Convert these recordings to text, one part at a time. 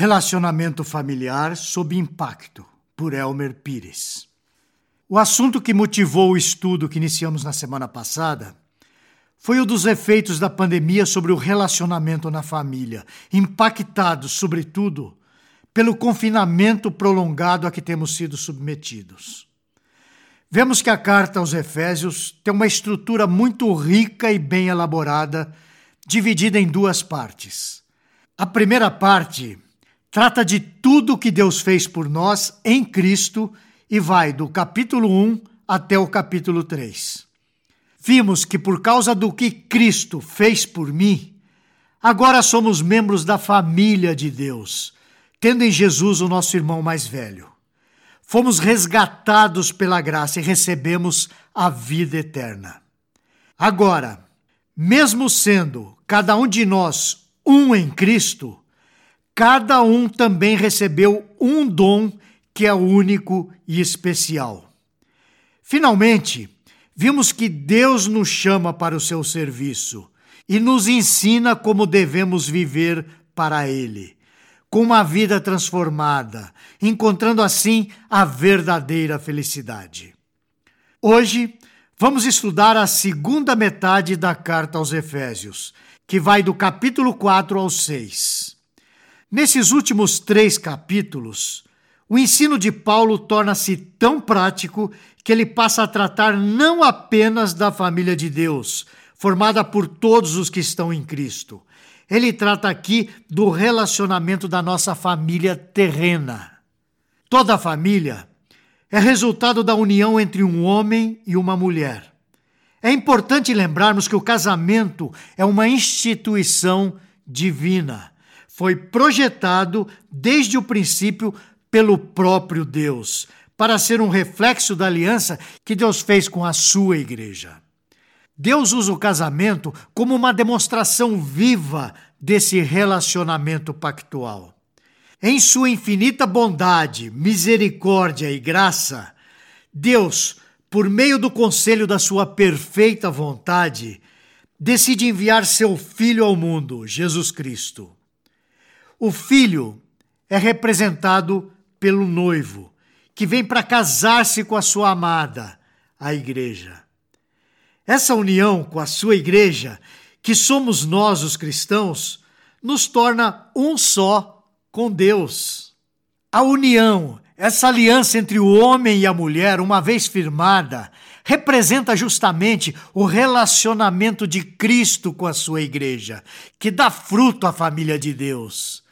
Relacionamento familiar sob impacto, por Elmer Pires. O assunto que motivou o estudo que iniciamos na semana passada foi o dos efeitos da pandemia sobre o relacionamento na família, impactados, sobretudo, pelo confinamento prolongado a que temos sido submetidos. Vemos que a carta aos Efésios tem uma estrutura muito rica e bem elaborada, dividida em duas partes. A primeira parte trata de tudo o que Deus fez por nós em Cristo e vai do capítulo 1 até o capítulo 3. Vimos que por causa do que Cristo fez por mim, agora somos membros da família de Deus, tendo em Jesus o nosso irmão mais velho. Fomos resgatados pela graça e recebemos a vida eterna. Agora, mesmo sendo cada um de nós um em Cristo, cada um também recebeu um dom que é único e especial. Finalmente, vimos que Deus nos chama para o seu serviço e nos ensina como devemos viver para Ele, com uma vida transformada, encontrando assim a verdadeira felicidade. Hoje, vamos estudar a segunda metade da carta aos Efésios, que vai do capítulo 4 ao 6. Nesses últimos três capítulos, o ensino de Paulo torna-se tão prático que ele passa a tratar não apenas da família de Deus, formada por todos os que estão em Cristo. Ele trata aqui do relacionamento da nossa família terrena. Toda família é resultado da união entre um homem e uma mulher. É importante lembrarmos que o casamento é uma instituição divina foi projetado desde o princípio pelo próprio Deus, para ser um reflexo da aliança que Deus fez com a sua igreja. Deus usa o casamento como uma demonstração viva desse relacionamento pactual. Em sua infinita bondade, misericórdia e graça, Deus, por meio do conselho da sua perfeita vontade, decide enviar seu Filho ao mundo, Jesus Cristo. O filho é representado pelo noivo, que vem para casar-se com a sua amada, a igreja. Essa união com a sua igreja, que somos nós os cristãos, nos torna um só com Deus. A união, essa aliança entre o homem e a mulher, uma vez firmada, representa justamente o relacionamento de Cristo com a sua igreja, que dá fruto à família de Deus.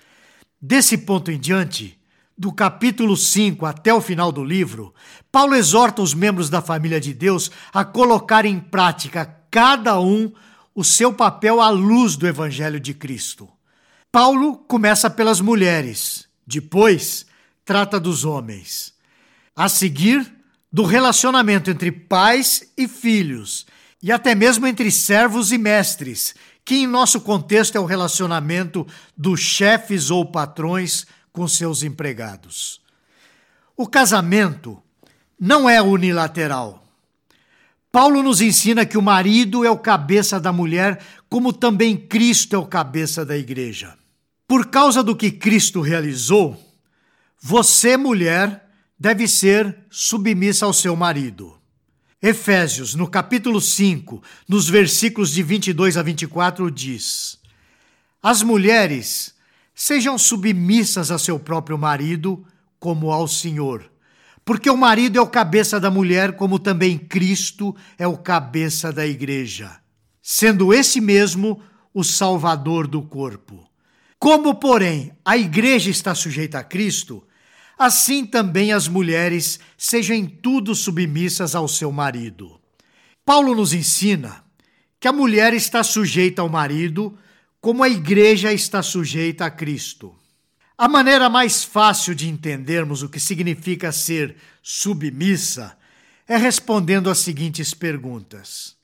Desse ponto em diante, do capítulo 5 até o final do livro, Paulo exorta os membros da família de Deus a colocar em prática cada um o seu papel à luz do Evangelho de Cristo. Paulo começa pelas mulheres, depois trata dos homens. A seguir, do relacionamento entre pais e filhos, e até mesmo entre servos e mestres, que em nosso contexto é o relacionamento dos chefes ou patrões com seus empregados. O casamento não é unilateral. Paulo nos ensina que o marido é o cabeça da mulher, como também Cristo é o cabeça da igreja. Por causa do que Cristo realizou, você, mulher, deve ser submissa ao seu marido. Efésios, no capítulo 5, nos versículos de 22 a 24, diz: As mulheres sejam submissas a seu próprio marido, como ao Senhor. Porque o marido é o cabeça da mulher, como também Cristo é o cabeça da igreja, sendo esse mesmo o salvador do corpo. Como, porém, a igreja está sujeita a Cristo, assim também as mulheres sejam em tudo submissas ao seu marido. Paulo nos ensina que a mulher está sujeita ao marido, como a igreja está sujeita a Cristo. A maneira mais fácil de entendermos o que significa ser submissa é respondendo as seguintes perguntas: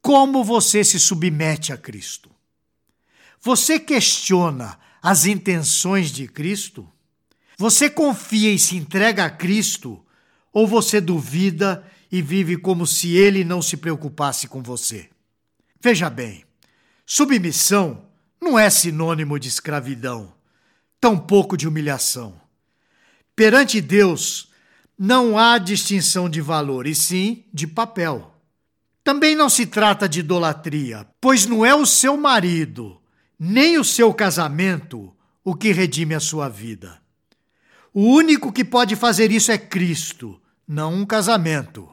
Como você se submete a Cristo? Você questiona as intenções de Cristo? Você confia e se entrega a Cristo ou você duvida e vive como se ele não se preocupasse com você? Veja bem, submissão não é sinônimo de escravidão. tampouco de humilhação. Perante Deus, não há distinção de valor, e sim de papel. Também não se trata de idolatria, pois não é o seu marido, nem o seu casamento o que redime a sua vida. O único que pode fazer isso é Cristo, não um casamento.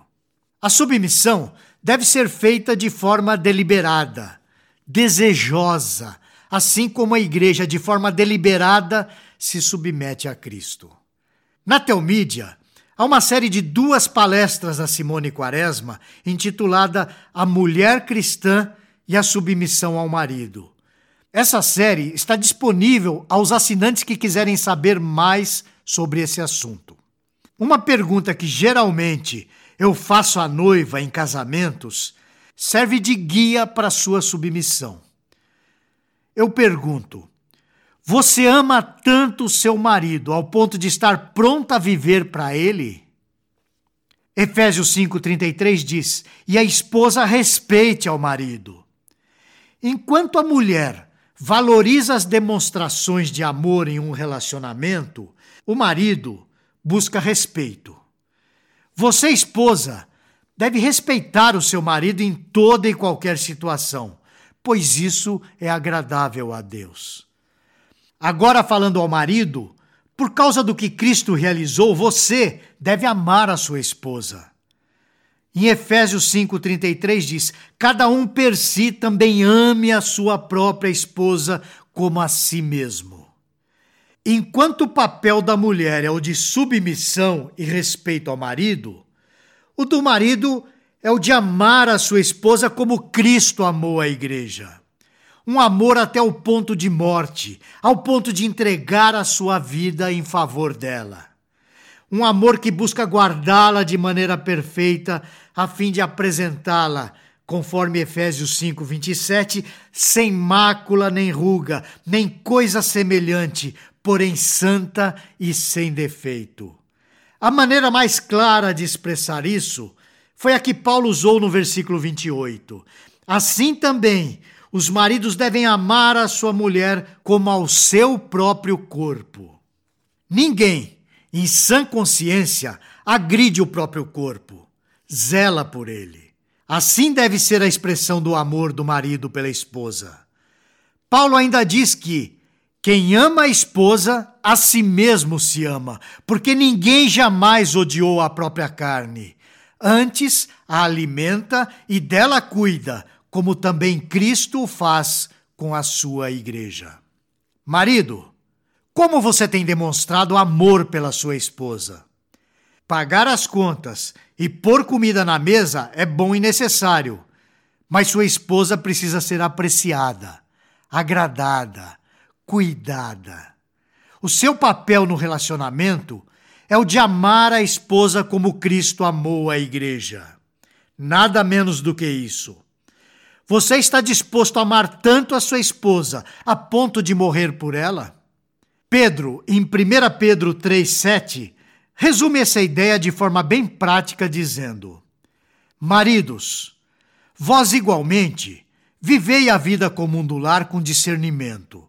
A submissão deve ser feita de forma deliberada, desejosa, assim como a igreja, de forma deliberada, se submete a Cristo. Na Telmídia, há uma série de duas palestras da Simone Quaresma intitulada A Mulher Cristã e a Submissão ao Marido. Essa série está disponível aos assinantes que quiserem saber mais sobre esse assunto. Uma pergunta que geralmente eu faço à noiva em casamentos serve de guia para sua submissão. Eu pergunto: você ama tanto seu marido ao ponto de estar pronta a viver para ele? Efésios 5,33 diz: E a esposa respeite ao marido. Enquanto a mulher valoriza as demonstrações de amor em um relacionamento, o marido busca respeito. Você, esposa, deve respeitar o seu marido em toda e qualquer situação, pois isso é agradável a Deus. Agora, falando ao marido, por causa do que Cristo realizou, você deve amar a sua esposa. Em Efésios 5,33 diz: Cada um per si também ame a sua própria esposa como a si mesmo. Enquanto o papel da mulher é o de submissão e respeito ao marido, o do marido é o de amar a sua esposa como Cristo amou a igreja. Um amor até o ponto de morte, ao ponto de entregar a sua vida em favor dela. Um amor que busca guardá-la de maneira perfeita, a fim de apresentá-la, conforme Efésios 5, 27, sem mácula nem ruga, nem coisa semelhante, porém santa e sem defeito. A maneira mais clara de expressar isso foi a que Paulo usou no versículo 28. Assim também, os maridos devem amar a sua mulher como ao seu próprio corpo. Ninguém, em sã consciência, agride o próprio corpo, zela por ele. Assim deve ser a expressão do amor do marido pela esposa. Paulo ainda diz que quem ama a esposa, a si mesmo se ama, porque ninguém jamais odiou a própria carne. Antes a alimenta e dela cuida, como também Cristo o faz com a sua igreja. Marido, como você tem demonstrado amor pela sua esposa? Pagar as contas e pôr comida na mesa é bom e necessário, mas sua esposa precisa ser apreciada, agradada, cuidada. O seu papel no relacionamento é o de amar a esposa como Cristo amou a igreja. Nada menos do que isso. Você está disposto a amar tanto a sua esposa a ponto de morrer por ela? Pedro, em 1 Pedro 3,7, resume essa ideia de forma bem prática, dizendo: Maridos, vós igualmente vivei a vida comum do lar com discernimento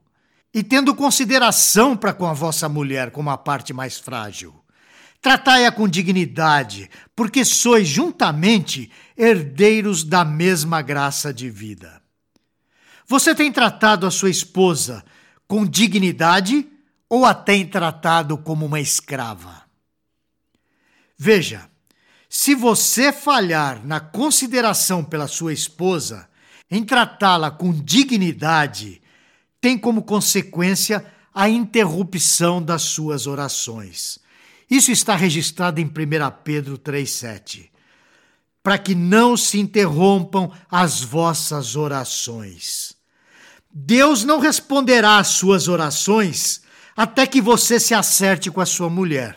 e tendo consideração para com a vossa mulher como a parte mais frágil. Tratai-a com dignidade, porque sois juntamente herdeiros da mesma graça de vida. Você tem tratado a sua esposa com dignidade ou a tem tratado como uma escrava? Veja, se você falhar na consideração pela sua esposa, em tratá-la com dignidade, tem como consequência a interrupção das suas orações. Isso está registrado em 1 Pedro 3,7. Para que não se interrompam as vossas orações. Deus não responderá às suas orações até que você se acerte com a sua mulher.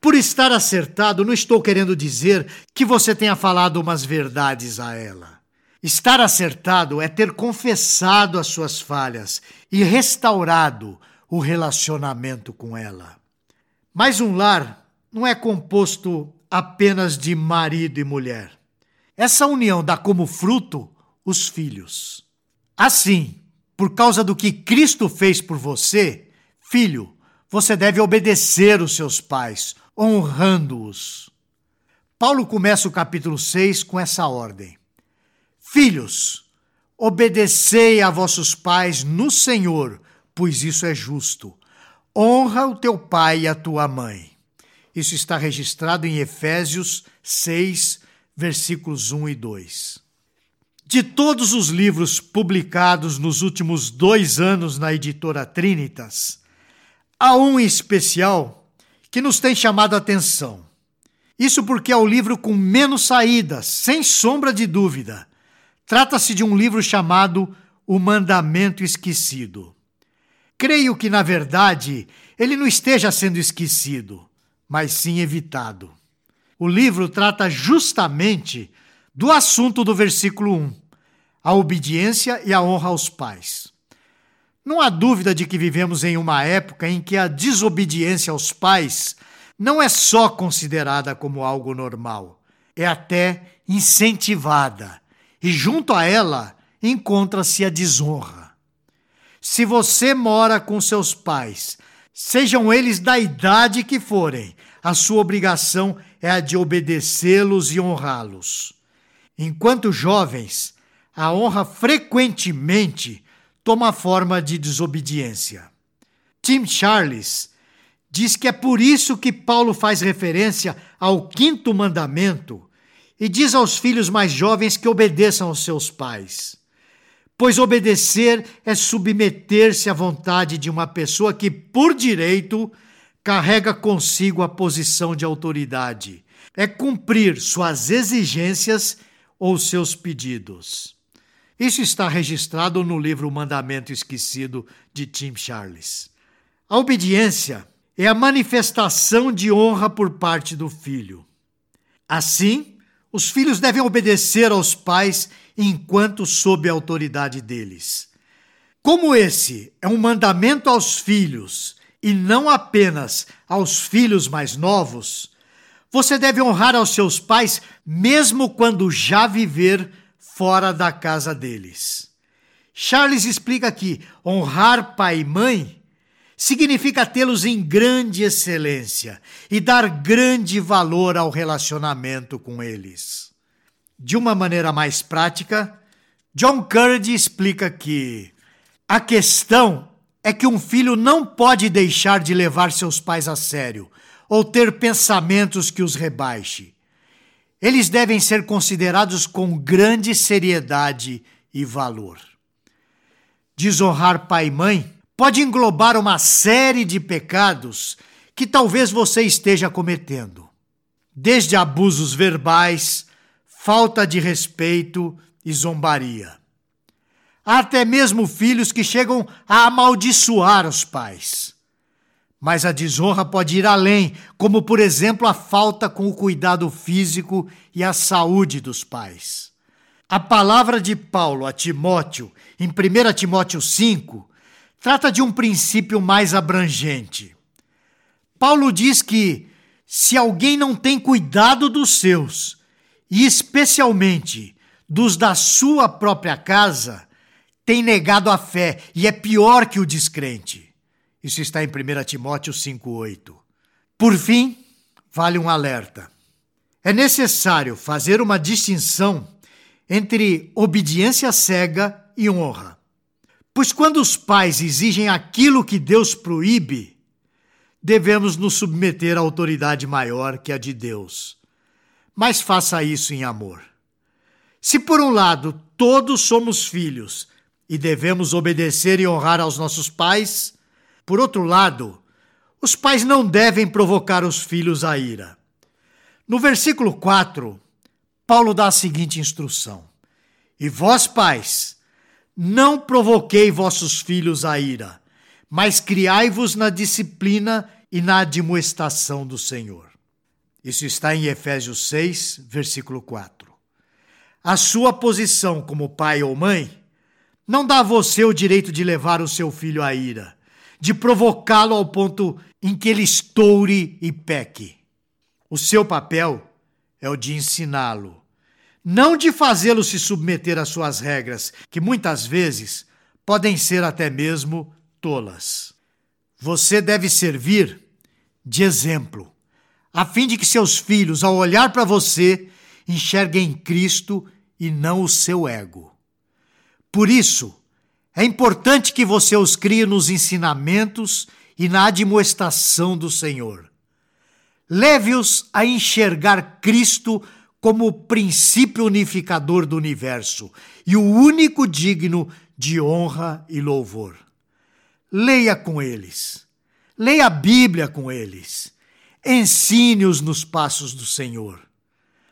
Por estar acertado, não estou querendo dizer que você tenha falado umas verdades a ela. Estar acertado é ter confessado as suas falhas e restaurado o relacionamento com ela. Mas um lar não é composto apenas de marido e mulher. Essa união dá como fruto os filhos. Assim, por causa do que Cristo fez por você, Filho, você deve obedecer os seus pais, honrando-os. Paulo começa o capítulo 6 com essa ordem: Filhos, obedecei a vossos pais no Senhor, pois isso é justo. Honra o teu pai e a tua mãe. Isso está registrado em Efésios 6, versículos 1 e 2. De todos os livros publicados nos últimos dois anos na editora Trinitas, há um especial que nos tem chamado a atenção. Isso porque é o livro com menos saídas, sem sombra de dúvida. Trata-se de um livro chamado O Mandamento Esquecido. Creio que, na verdade, ele não esteja sendo esquecido, mas sim evitado. O livro trata justamente do assunto do versículo 1, a obediência e a honra aos pais. Não há dúvida de que vivemos em uma época em que a desobediência aos pais não é só considerada como algo normal, é até incentivada, e junto a ela encontra-se a desonra. Se você mora com seus pais, sejam eles da idade que forem, a sua obrigação é a de obedecê-los e honrá-los. Enquanto jovens, a honra frequentemente toma forma de desobediência. Tim Charles diz que é por isso que Paulo faz referência ao quinto mandamento e diz aos filhos mais jovens que obedeçam aos seus pais. Pois obedecer é submeter-se à vontade de uma pessoa que, por direito, carrega consigo a posição de autoridade. É cumprir suas exigências ou seus pedidos. Isso está registrado no livro Mandamento Esquecido de Tim Charles. A obediência é a manifestação de honra por parte do filho. Assim, os filhos devem obedecer aos pais enquanto sob a autoridade deles. Como esse é um mandamento aos filhos e não apenas aos filhos mais novos, você deve honrar aos seus pais mesmo quando já viver fora da casa deles. Charles explica que honrar pai e mãe significa tê-los em grande excelência e dar grande valor ao relacionamento com eles. De uma maneira mais prática, John Curdy explica que a questão é que um filho não pode deixar de levar seus pais a sério ou ter pensamentos que os rebaixe. Eles devem ser considerados com grande seriedade e valor. Desonrar pai e mãe pode englobar uma série de pecados que talvez você esteja cometendo, desde abusos verbais, falta de respeito e zombaria. Há até mesmo filhos que chegam a amaldiçoar os pais. Mas a desonra pode ir além, como por exemplo a falta com o cuidado físico e a saúde dos pais. A palavra de Paulo a Timóteo, em 1 Timóteo 5, trata de um princípio mais abrangente. Paulo diz que se alguém não tem cuidado dos seus, e especialmente dos da sua própria casa, tem negado a fé e é pior que o descrente. Isso está em 1 Timóteo 5,8. Por fim, vale um alerta. É necessário fazer uma distinção entre obediência cega e honra. Pois quando os pais exigem aquilo que Deus proíbe, devemos nos submeter à autoridade maior que a de Deus. Mas faça isso em amor. Se por um lado todos somos filhos e devemos obedecer e honrar aos nossos pais. Por outro lado, os pais não devem provocar os filhos à ira. No versículo 4, Paulo dá a seguinte instrução: E vós, pais, não provoquei vossos filhos à ira, mas criai-vos na disciplina e na admoestação do Senhor. Isso está em Efésios 6, versículo 4. A sua posição como pai ou mãe não dá a você o direito de levar o seu filho à ira, de provocá-lo ao ponto em que ele estoure e peque. O seu papel é o de ensiná-lo, não de fazê-lo se submeter às suas regras, que muitas vezes podem ser até mesmo tolas. Você deve servir de exemplo, a fim de que seus filhos, ao olhar para você, enxerguem Cristo e não o seu ego. Por isso, é importante que você os crie nos ensinamentos e na admoestação do Senhor. Leve-os a enxergar Cristo como o princípio unificador do universo e o único digno de honra e louvor. Leia com eles. Leia a Bíblia com eles. Ensine-os nos passos do Senhor.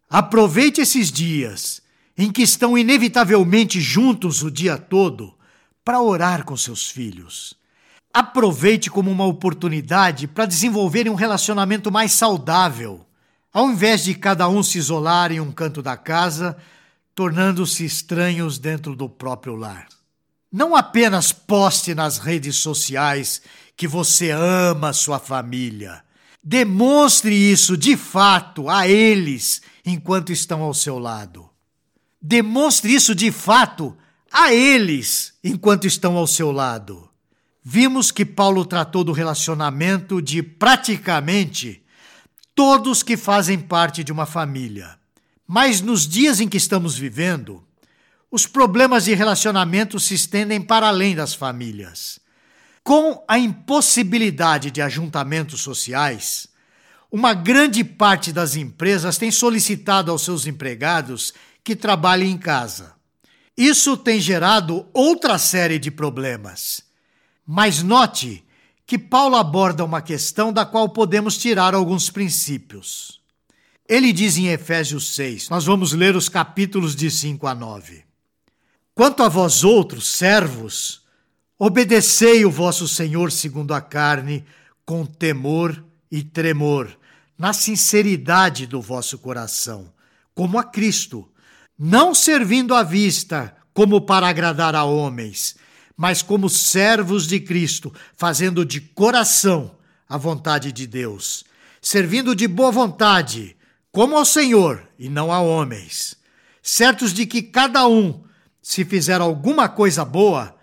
Aproveite esses dias em que estão inevitavelmente juntos o dia todo para orar com seus filhos. Aproveite como uma oportunidade para desenvolverem um relacionamento mais saudável, ao invés de cada um se isolar em um canto da casa, tornando-se estranhos dentro do próprio lar. Não apenas poste nas redes sociais que você ama sua família. Demonstre isso de fato a eles enquanto estão ao seu lado. Demonstre isso de fato a eles enquanto estão ao seu lado. Vimos que Paulo tratou do relacionamento de praticamente todos que fazem parte de uma família. Mas nos dias em que estamos vivendo, os problemas de relacionamento se estendem para além das famílias. Com a impossibilidade de ajuntamentos sociais, uma grande parte das empresas tem solicitado aos seus empregados que trabalhem em casa. Isso tem gerado outra série de problemas. Mas note que Paulo aborda uma questão da qual podemos tirar alguns princípios. Ele diz em Efésios 6, nós vamos ler os capítulos de 5 a 9. Quanto a vós outros, servos, obedecei o vosso Senhor segundo a carne, com temor e tremor, na sinceridade do vosso coração, como a Cristo não servindo à vista como para agradar a homens, mas como servos de Cristo, fazendo de coração a vontade de Deus, servindo de boa vontade, como ao Senhor e não a homens, certos de que cada um, se fizer alguma coisa boa,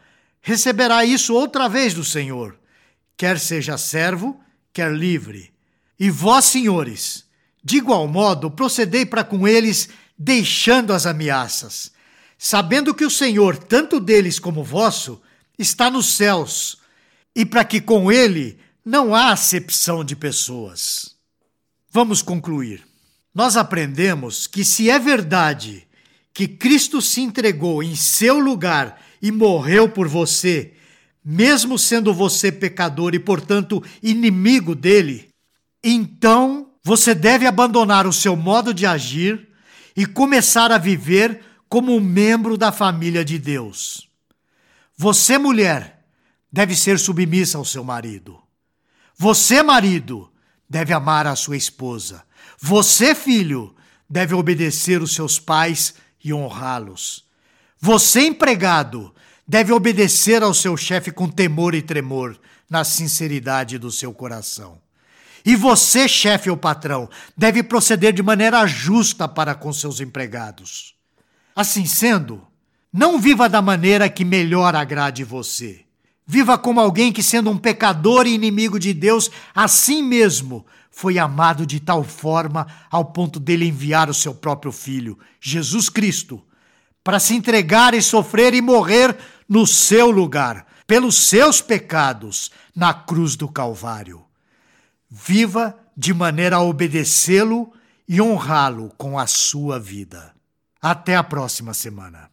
receberá isso outra vez do Senhor, quer seja servo, quer livre. E vós, senhores, de igual modo, procedei para com eles deixando as ameaças, sabendo que o Senhor, tanto deles como vosso, está nos céus, e para que com ele não há acepção de pessoas. Vamos concluir. Nós aprendemos que se é verdade que Cristo se entregou em seu lugar e morreu por você, mesmo sendo você pecador e, portanto, inimigo dele, então você deve abandonar o seu modo de agir e começar a viver como um membro da família de Deus. Você, mulher, deve ser submissa ao seu marido. Você, marido, deve amar a sua esposa. Você, filho, deve obedecer os seus pais e honrá-los. Você, empregado, deve obedecer ao seu chefe com temor e tremor, na sinceridade do seu coração. E você, chefe ou patrão, deve proceder de maneira justa para com seus empregados. Assim sendo, não viva da maneira que melhor agrade você. Viva como alguém que, sendo um pecador e inimigo de Deus, assim mesmo foi amado de tal forma ao ponto dele enviar o seu próprio filho, Jesus Cristo, para se entregar e sofrer e morrer no seu lugar, pelos seus pecados, na cruz do Calvário. Viva de maneira a obedecê-lo e honrá-lo com a sua vida. Até a próxima semana.